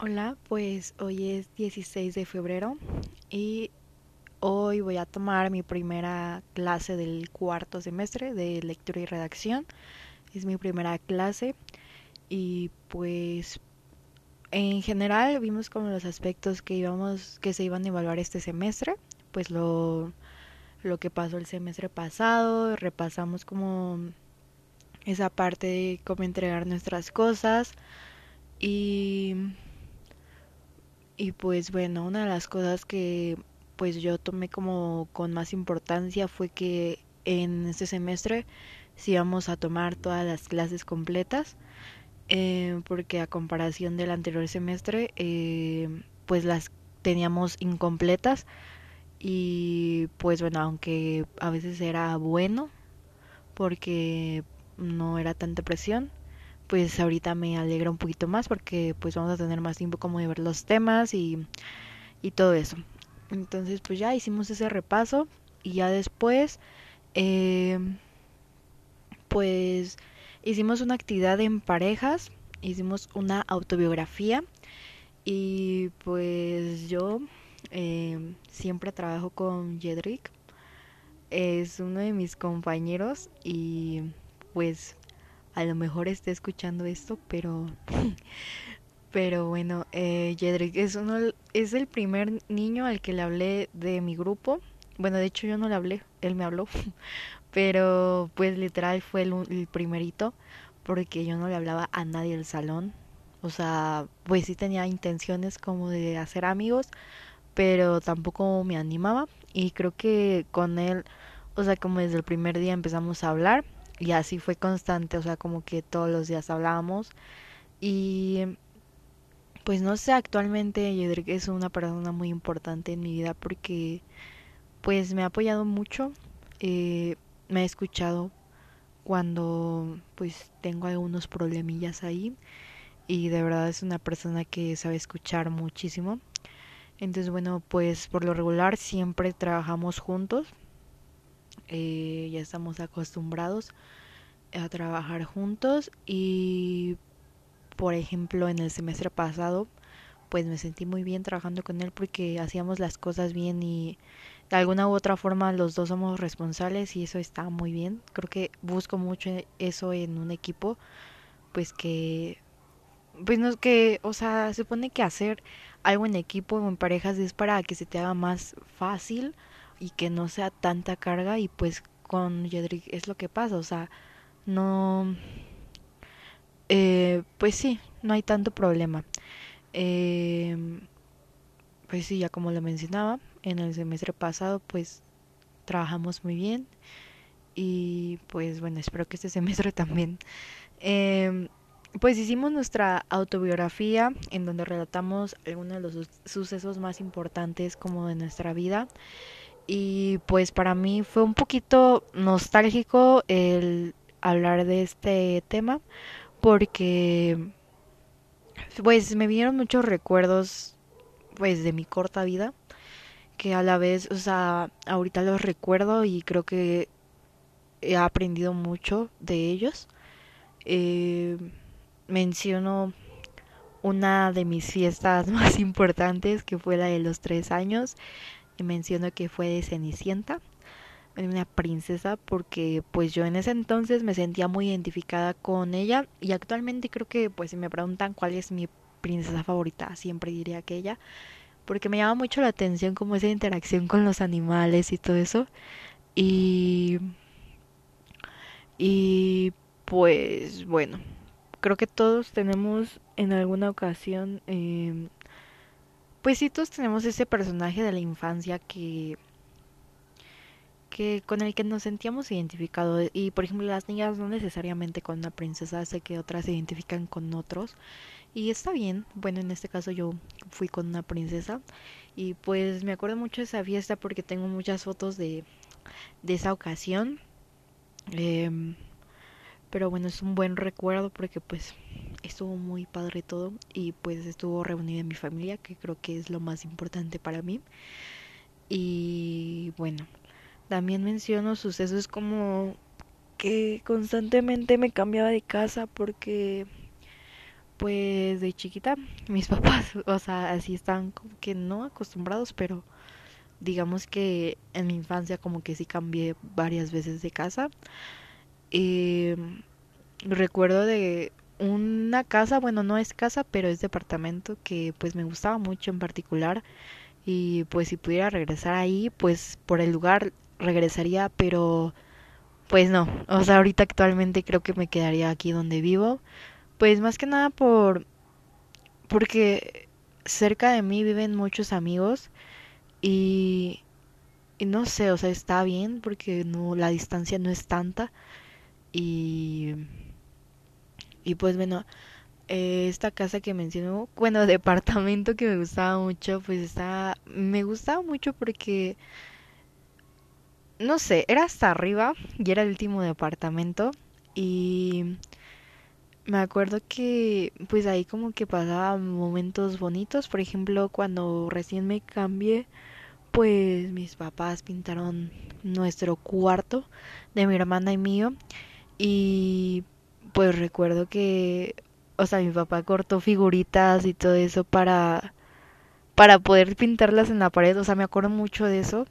Hola, pues hoy es 16 de febrero y hoy voy a tomar mi primera clase del cuarto semestre de lectura y redacción. Es mi primera clase y pues en general vimos como los aspectos que íbamos que se iban a evaluar este semestre, pues lo lo que pasó el semestre pasado, repasamos como esa parte de cómo entregar nuestras cosas y y pues bueno, una de las cosas que pues yo tomé como con más importancia fue que en este semestre sí íbamos a tomar todas las clases completas, eh, porque a comparación del anterior semestre, eh, pues las teníamos incompletas y pues bueno, aunque a veces era bueno, porque no era tanta presión, pues ahorita me alegra un poquito más porque pues vamos a tener más tiempo como de ver los temas y, y todo eso. Entonces pues ya hicimos ese repaso y ya después eh, pues hicimos una actividad en parejas, hicimos una autobiografía y pues yo eh, siempre trabajo con Jedrick, es uno de mis compañeros y pues a lo mejor esté escuchando esto, pero pero bueno, eh, Jedrick es uno es el primer niño al que le hablé de mi grupo. Bueno, de hecho yo no le hablé, él me habló, pero pues literal fue el, el primerito porque yo no le hablaba a nadie del salón. O sea, pues sí tenía intenciones como de hacer amigos, pero tampoco me animaba y creo que con él, o sea, como desde el primer día empezamos a hablar y así fue constante, o sea, como que todos los días hablábamos y pues no sé, actualmente Yedrick es una persona muy importante en mi vida porque pues me ha apoyado mucho, eh, me ha escuchado cuando pues tengo algunos problemillas ahí y de verdad es una persona que sabe escuchar muchísimo. Entonces bueno, pues por lo regular siempre trabajamos juntos eh, ya estamos acostumbrados a trabajar juntos y por ejemplo en el semestre pasado pues me sentí muy bien trabajando con él porque hacíamos las cosas bien y de alguna u otra forma los dos somos responsables y eso está muy bien. Creo que busco mucho eso en un equipo, pues que pues no es que, o sea, se supone que hacer algo en equipo o en parejas es para que se te haga más fácil y que no sea tanta carga y pues con Yedrick es lo que pasa, o sea, no, eh, pues sí, no hay tanto problema. Eh, pues sí, ya como lo mencionaba, en el semestre pasado pues trabajamos muy bien y pues bueno, espero que este semestre también. Eh, pues hicimos nuestra autobiografía en donde relatamos algunos de los sucesos más importantes como de nuestra vida y pues para mí fue un poquito nostálgico el hablar de este tema porque pues me vinieron muchos recuerdos pues de mi corta vida que a la vez, o sea, ahorita los recuerdo y creo que he aprendido mucho de ellos. Eh, menciono una de mis fiestas más importantes que fue la de los tres años menciono que fue de Cenicienta, una princesa, porque pues yo en ese entonces me sentía muy identificada con ella y actualmente creo que pues si me preguntan cuál es mi princesa favorita, siempre diría que ella, porque me llama mucho la atención como esa interacción con los animales y todo eso. Y y pues bueno, creo que todos tenemos en alguna ocasión eh, pues sí, todos tenemos ese personaje de la infancia que que con el que nos sentíamos identificados. Y por ejemplo las niñas no necesariamente con una princesa sé que otras se identifican con otros. Y está bien bueno en este caso yo fui con una princesa. Y pues me acuerdo mucho de esa fiesta porque tengo muchas fotos de de esa ocasión. Eh, pero bueno es un buen recuerdo porque pues estuvo muy padre todo y pues estuvo reunida mi familia, que creo que es lo más importante para mí. Y bueno, también menciono sucesos como que constantemente me cambiaba de casa porque Pues de chiquita, mis papás, o sea, así están como que no acostumbrados, pero digamos que en mi infancia como que sí cambié varias veces de casa. Y recuerdo de una casa, bueno, no es casa, pero es departamento que pues me gustaba mucho en particular. Y pues si pudiera regresar ahí, pues por el lugar regresaría, pero pues no. O sea, ahorita actualmente creo que me quedaría aquí donde vivo. Pues más que nada por porque cerca de mí viven muchos amigos y, y no sé, o sea, está bien porque no la distancia no es tanta y y pues bueno, eh, esta casa que mencionó, bueno, departamento que me gustaba mucho, pues está me gustaba mucho porque no sé, era hasta arriba y era el último departamento y me acuerdo que pues ahí como que pasaba momentos bonitos, por ejemplo, cuando recién me cambié, pues mis papás pintaron nuestro cuarto de mi hermana y mío y pues recuerdo que, o sea, mi papá cortó figuritas y todo eso para para poder pintarlas en la pared, o sea, me acuerdo mucho de eso.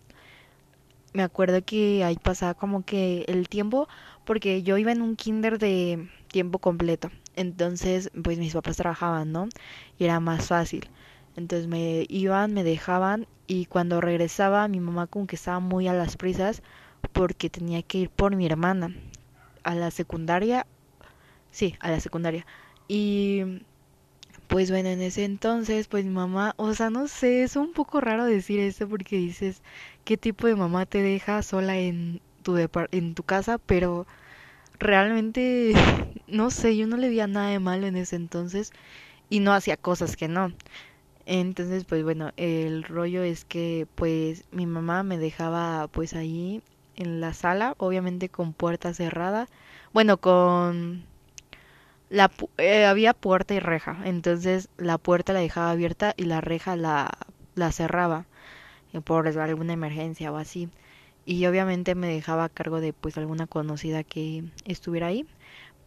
Me acuerdo que ahí pasaba como que el tiempo porque yo iba en un kinder de tiempo completo. Entonces, pues mis papás trabajaban, ¿no? Y era más fácil. Entonces me iban, me dejaban y cuando regresaba mi mamá como que estaba muy a las prisas porque tenía que ir por mi hermana a la secundaria. Sí, a la secundaria. Y pues bueno, en ese entonces, pues mi mamá, o sea, no sé, es un poco raro decir esto porque dices, ¿qué tipo de mamá te deja sola en tu, en tu casa? Pero realmente, no sé, yo no le veía nada de malo en ese entonces y no hacía cosas que no. Entonces, pues bueno, el rollo es que pues mi mamá me dejaba pues ahí en la sala, obviamente con puerta cerrada, bueno, con la eh, había puerta y reja, entonces la puerta la dejaba abierta y la reja la la cerraba eh, por alguna emergencia o así. Y obviamente me dejaba a cargo de pues alguna conocida que estuviera ahí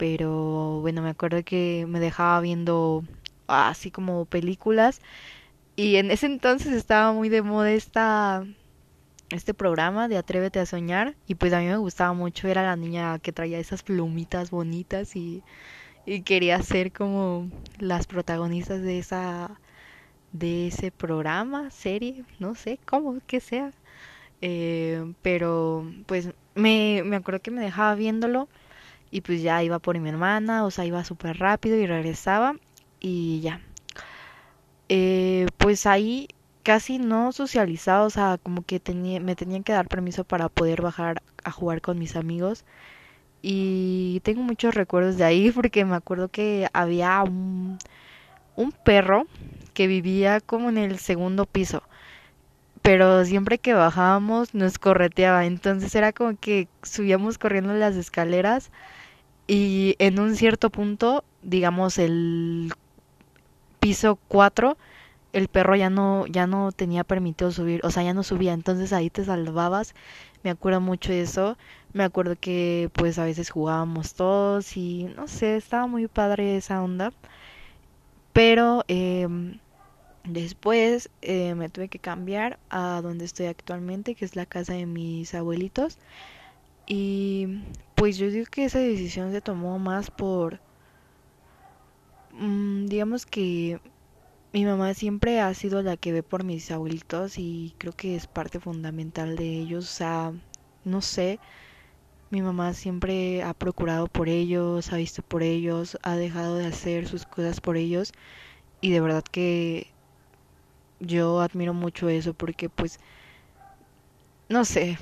pero bueno me acuerdo que me dejaba viendo así como películas y en ese entonces estaba muy de moda este programa de Atrévete a soñar y pues a mí me gustaba mucho era la niña que traía esas plumitas bonitas y, y quería ser como las protagonistas de esa de ese programa serie no sé cómo que sea eh, pero pues me, me acuerdo que me dejaba viéndolo y pues ya iba por mi hermana, o sea, iba súper rápido y regresaba y ya. Eh, pues ahí casi no socializaba, o sea, como que tenía, me tenían que dar permiso para poder bajar a jugar con mis amigos. Y tengo muchos recuerdos de ahí porque me acuerdo que había un, un perro que vivía como en el segundo piso pero siempre que bajábamos nos correteaba, entonces era como que subíamos corriendo las escaleras y en un cierto punto, digamos el piso 4, el perro ya no ya no tenía permitido subir, o sea, ya no subía, entonces ahí te salvabas. Me acuerdo mucho de eso. Me acuerdo que pues a veces jugábamos todos y no sé, estaba muy padre esa onda. Pero eh, Después eh, me tuve que cambiar a donde estoy actualmente, que es la casa de mis abuelitos. Y pues yo digo que esa decisión se tomó más por, mm, digamos que mi mamá siempre ha sido la que ve por mis abuelitos y creo que es parte fundamental de ellos. O sea, no sé, mi mamá siempre ha procurado por ellos, ha visto por ellos, ha dejado de hacer sus cosas por ellos y de verdad que yo admiro mucho eso porque pues no sé,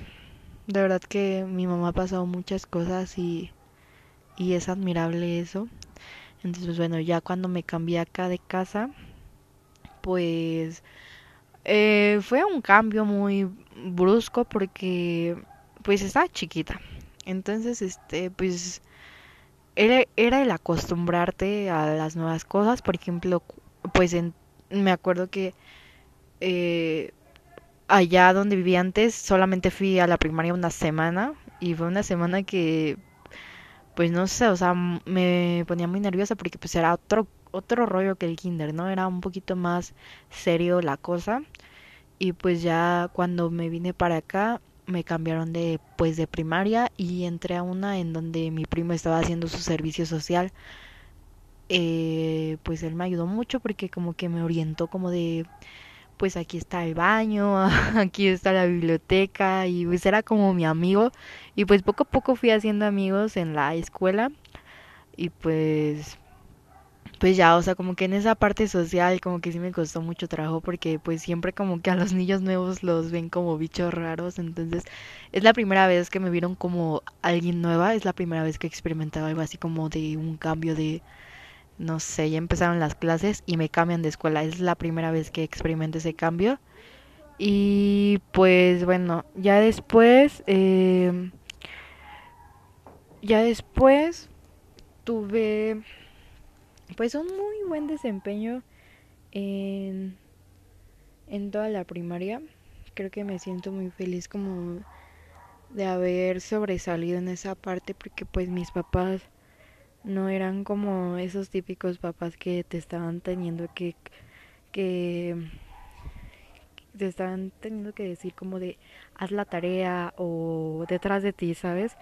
de verdad que mi mamá ha pasado muchas cosas y, y es admirable eso. Entonces bueno, ya cuando me cambié acá de casa, pues eh, fue un cambio muy brusco porque pues estaba chiquita. Entonces, este, pues era, era el acostumbrarte a las nuevas cosas. Por ejemplo, pues me acuerdo que eh, allá donde vivía antes solamente fui a la primaria una semana y fue una semana que pues no sé, o sea, me ponía muy nerviosa porque pues era otro, otro rollo que el kinder, ¿no? Era un poquito más serio la cosa. Y pues ya cuando me vine para acá, me cambiaron de pues de primaria y entré a una en donde mi primo estaba haciendo su servicio social. Eh, pues él me ayudó mucho porque como que me orientó como de pues aquí está el baño, aquí está la biblioteca y pues era como mi amigo y pues poco a poco fui haciendo amigos en la escuela y pues pues ya, o sea, como que en esa parte social como que sí me costó mucho trabajo porque pues siempre como que a los niños nuevos los ven como bichos raros, entonces es la primera vez que me vieron como alguien nueva, es la primera vez que he experimentado algo así como de un cambio de no sé, ya empezaron las clases y me cambian de escuela. Es la primera vez que experimento ese cambio. Y pues bueno, ya después, eh, ya después tuve pues un muy buen desempeño en, en toda la primaria. Creo que me siento muy feliz como de haber sobresalido en esa parte porque pues mis papás no eran como esos típicos papás que te estaban teniendo que que te estaban teniendo que decir como de haz la tarea o detrás de ti, ¿sabes?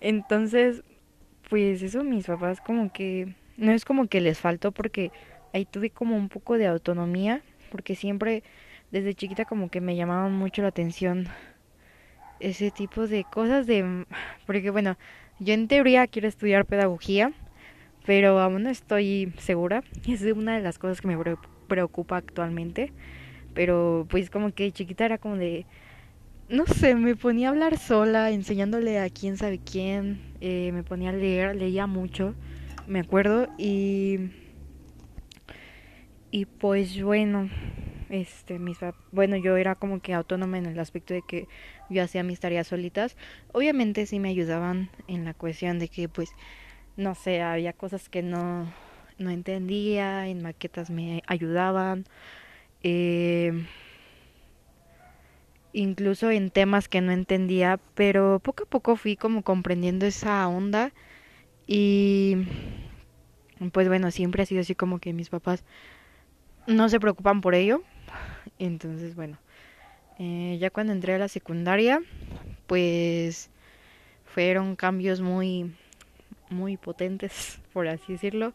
Entonces, pues eso mis papás como que no es como que les faltó porque ahí tuve como un poco de autonomía, porque siempre desde chiquita como que me llamaban mucho la atención ese tipo de cosas de porque bueno, yo en teoría quiero estudiar pedagogía, pero aún no estoy segura. Es una de las cosas que me preocupa actualmente. Pero pues como que chiquita era como de... No sé, me ponía a hablar sola, enseñándole a quién sabe quién. Eh, me ponía a leer, leía mucho, me acuerdo. Y... Y pues bueno, este mis bueno yo era como que autónoma en el aspecto de que yo hacía mis tareas solitas obviamente sí me ayudaban en la cuestión de que pues no sé había cosas que no no entendía en maquetas me ayudaban eh, incluso en temas que no entendía pero poco a poco fui como comprendiendo esa onda y pues bueno siempre ha sido así como que mis papás no se preocupan por ello. Entonces, bueno, eh, ya cuando entré a la secundaria, pues fueron cambios muy, muy potentes, por así decirlo,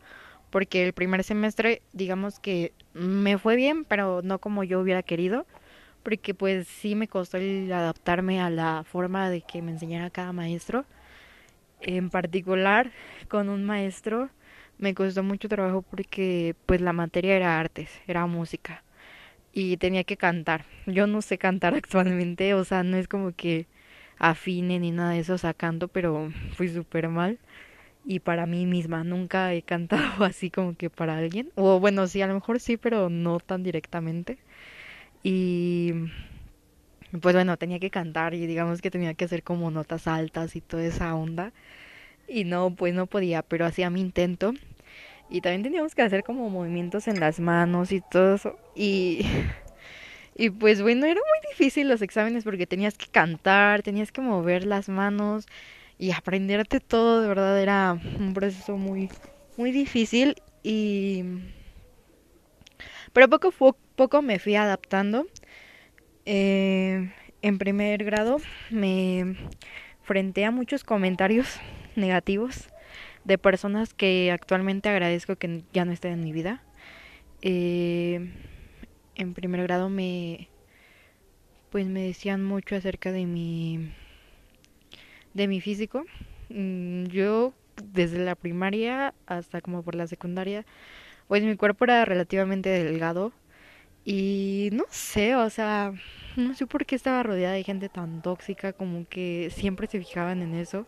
porque el primer semestre, digamos que me fue bien, pero no como yo hubiera querido, porque pues sí me costó el adaptarme a la forma de que me enseñara cada maestro. En particular, con un maestro me costó mucho trabajo porque pues la materia era artes, era música y tenía que cantar. Yo no sé cantar actualmente, o sea, no es como que afine ni nada de eso sacando, pero fui súper mal. Y para mí misma, nunca he cantado así como que para alguien. O bueno, sí, a lo mejor sí, pero no tan directamente. Y pues bueno, tenía que cantar y digamos que tenía que hacer como notas altas y toda esa onda. Y no, pues no podía, pero hacía mi intento y también teníamos que hacer como movimientos en las manos y todo eso. Y, y pues bueno, era muy difícil los exámenes porque tenías que cantar, tenías que mover las manos y aprenderte todo, de verdad era un proceso muy, muy difícil y... Pero poco, poco me fui adaptando. Eh, en primer grado me frente a muchos comentarios negativos de personas que actualmente agradezco que ya no estén en mi vida. Eh, en primer grado me pues me decían mucho acerca de mi de mi físico. Mm, yo desde la primaria hasta como por la secundaria, pues mi cuerpo era relativamente delgado y no sé, o sea, no sé por qué estaba rodeada de gente tan tóxica como que siempre se fijaban en eso.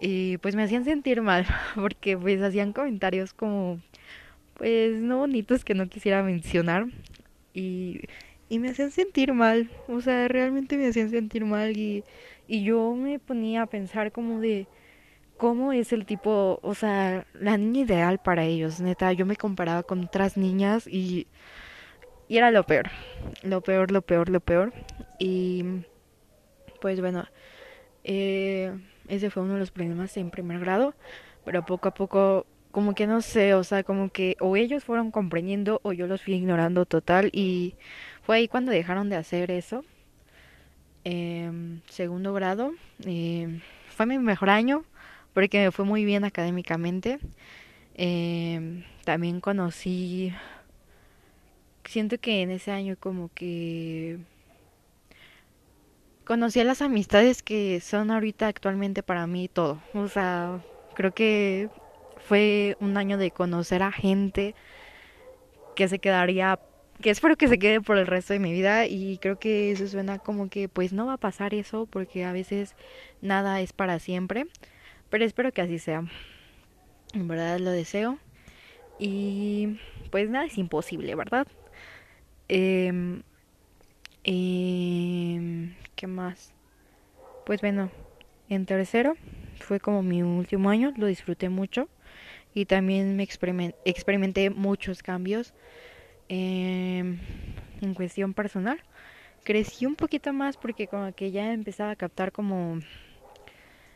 Y pues me hacían sentir mal porque pues hacían comentarios como pues no bonitos que no quisiera mencionar. Y, y me hacían sentir mal, o sea, realmente me hacían sentir mal. Y, y yo me ponía a pensar como de cómo es el tipo, o sea, la niña ideal para ellos, neta, yo me comparaba con otras niñas y, y era lo peor, lo peor, lo peor, lo peor y pues bueno, eh ese fue uno de los problemas en primer grado, pero poco a poco, como que no sé, o sea, como que o ellos fueron comprendiendo o yo los fui ignorando total y fue ahí cuando dejaron de hacer eso. Eh, segundo grado, eh, fue mi mejor año porque me fue muy bien académicamente. Eh, también conocí, siento que en ese año como que conocí a las amistades que son ahorita actualmente para mí todo. O sea, creo que fue un año de conocer a gente que se quedaría, que espero que se quede por el resto de mi vida y creo que eso suena como que pues no va a pasar eso porque a veces nada es para siempre, pero espero que así sea. En verdad lo deseo y pues nada es imposible, ¿verdad? Eh, ¿Qué más? Pues bueno, en tercero fue como mi último año, lo disfruté mucho y también me experimenté muchos cambios eh, en cuestión personal. Crecí un poquito más porque como que ya empezaba a captar como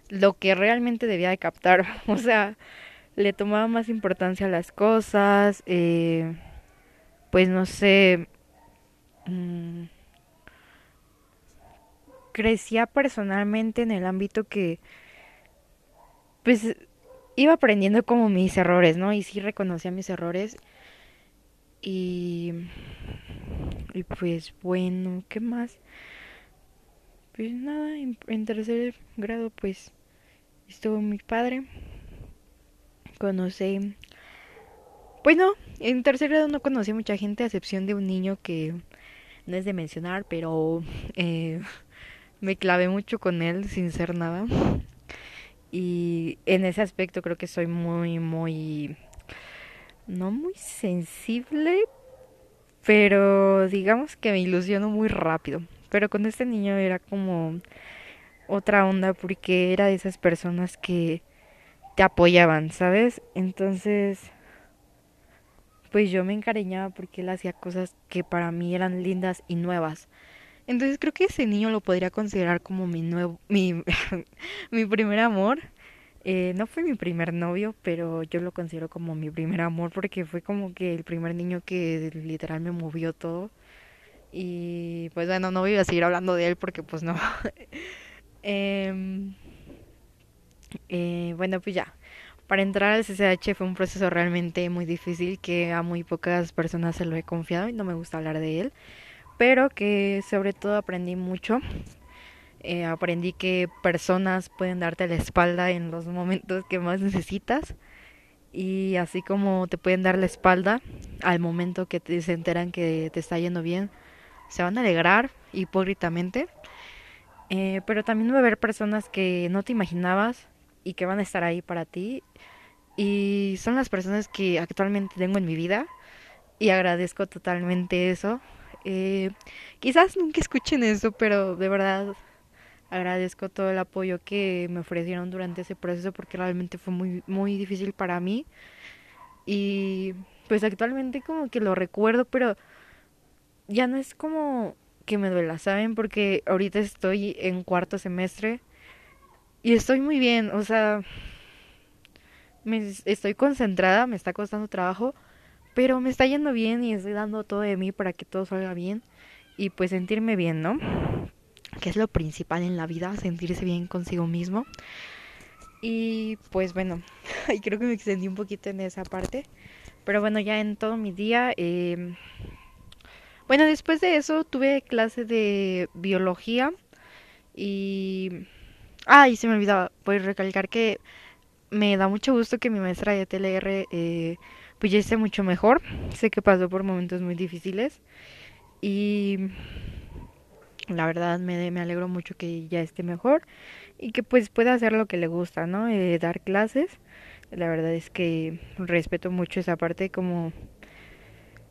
lo que realmente debía de captar. O sea, le tomaba más importancia a las cosas. Eh, pues no sé. Mmm, crecía personalmente en el ámbito que pues iba aprendiendo como mis errores, ¿no? Y sí reconocía mis errores. Y y pues bueno, ¿qué más? Pues nada, en, tercer grado pues estuvo mi padre. Conocí pues no, en tercer grado no conocí mucha gente a excepción de un niño que no es de mencionar, pero eh, me clavé mucho con él sin ser nada. Y en ese aspecto creo que soy muy, muy, no muy sensible, pero digamos que me ilusiono muy rápido. Pero con este niño era como otra onda porque era de esas personas que te apoyaban, ¿sabes? Entonces, pues yo me encariñaba porque él hacía cosas que para mí eran lindas y nuevas. Entonces creo que ese niño lo podría considerar como mi nuevo, mi, mi primer amor. Eh, no fue mi primer novio, pero yo lo considero como mi primer amor porque fue como que el primer niño que literal me movió todo. Y pues bueno, no voy a seguir hablando de él porque pues no. eh, eh, bueno, pues ya. Para entrar al CCH fue un proceso realmente muy difícil que a muy pocas personas se lo he confiado y no me gusta hablar de él pero que sobre todo aprendí mucho. Eh, aprendí que personas pueden darte la espalda en los momentos que más necesitas y así como te pueden dar la espalda al momento que te se enteran que te está yendo bien, se van a alegrar hipócritamente. Eh, pero también va a haber personas que no te imaginabas y que van a estar ahí para ti. Y son las personas que actualmente tengo en mi vida y agradezco totalmente eso. Eh, quizás nunca escuchen eso, pero de verdad agradezco todo el apoyo que me ofrecieron durante ese proceso porque realmente fue muy muy difícil para mí. Y pues actualmente como que lo recuerdo pero ya no es como que me duela saben porque ahorita estoy en cuarto semestre y estoy muy bien o sea me estoy concentrada me está costando trabajo pero me está yendo bien y estoy dando todo de mí para que todo salga bien y pues sentirme bien, ¿no? Que es lo principal en la vida, sentirse bien consigo mismo. Y pues bueno, creo que me extendí un poquito en esa parte. Pero bueno, ya en todo mi día... Eh... Bueno, después de eso tuve clase de biología y... Ah, y se me olvidaba, pues recalcar que me da mucho gusto que mi maestra de TLR eh, pues ya esté mucho mejor. Sé que pasó por momentos muy difíciles y la verdad me, me alegro mucho que ya esté mejor y que pues pueda hacer lo que le gusta, ¿no? Eh, dar clases. La verdad es que respeto mucho esa parte como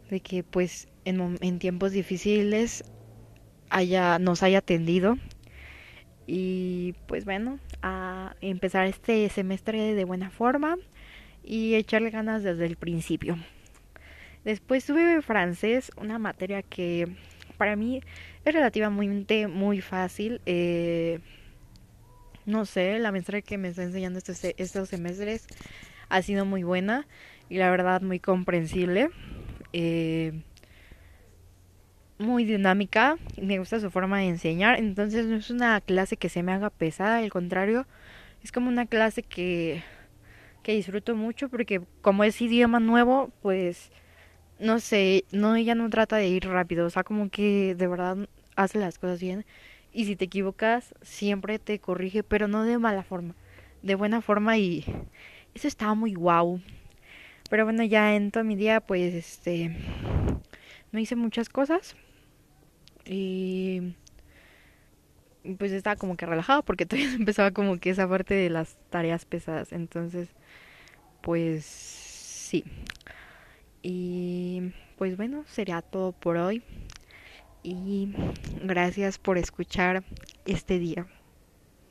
de que pues en, en tiempos difíciles haya, nos haya atendido y pues bueno, a empezar este semestre de buena forma y echarle ganas desde el principio. Después tuve francés, una materia que para mí es relativamente muy fácil. Eh, no sé, la maestra que me está enseñando estos, estos semestres ha sido muy buena y la verdad muy comprensible. Eh, muy dinámica me gusta su forma de enseñar. Entonces no es una clase que se me haga pesada, al contrario, es como una clase que, que disfruto mucho porque como es idioma nuevo, pues no sé, no ella no trata de ir rápido, o sea, como que de verdad hace las cosas bien y si te equivocas siempre te corrige, pero no de mala forma, de buena forma y eso estaba muy guau. Pero bueno, ya en todo mi día pues este no hice muchas cosas y pues estaba como que relajado porque todavía empezaba como que esa parte de las tareas pesadas. Entonces, pues sí. Y pues bueno, sería todo por hoy. Y gracias por escuchar este día.